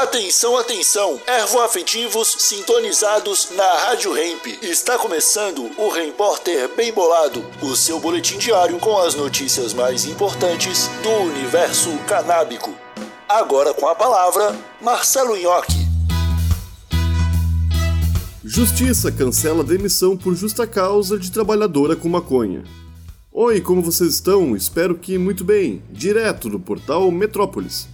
Atenção, atenção! Ervoafetivos sintonizados na Rádio Hemp. Está começando o Repórter Bem Bolado, o seu boletim diário com as notícias mais importantes do universo canábico. Agora com a palavra, Marcelo Nhoque. Justiça cancela demissão por justa causa de trabalhadora com maconha. Oi, como vocês estão? Espero que muito bem. Direto do portal Metrópolis.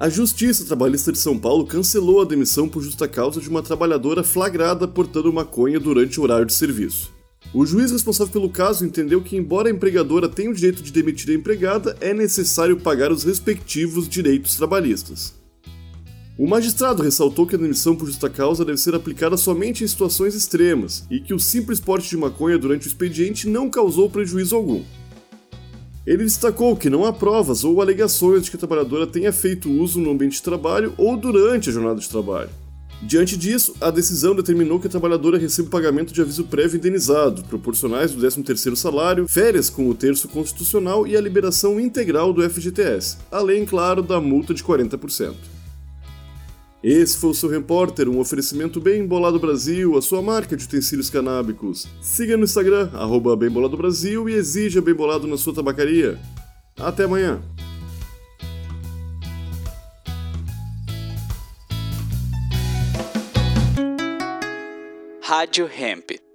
A Justiça Trabalhista de São Paulo cancelou a demissão por justa causa de uma trabalhadora flagrada portando maconha durante o horário de serviço. O juiz responsável pelo caso entendeu que, embora a empregadora tenha o direito de demitir a empregada, é necessário pagar os respectivos direitos trabalhistas. O magistrado ressaltou que a demissão por justa causa deve ser aplicada somente em situações extremas e que o simples porte de maconha durante o expediente não causou prejuízo algum. Ele destacou que não há provas ou alegações de que a trabalhadora tenha feito uso no ambiente de trabalho ou durante a jornada de trabalho. Diante disso, a decisão determinou que a trabalhadora receba pagamento de aviso prévio indenizado, proporcionais do 13º salário, férias com o terço constitucional e a liberação integral do FGTS, além, claro, da multa de 40%. Esse foi o seu repórter, um oferecimento bem Bolado Brasil, a sua marca de utensílios canábicos. Siga no Instagram, arroba Bem Brasil e exija Bem Bolado na sua tabacaria. Até amanhã! Rádio Hemp.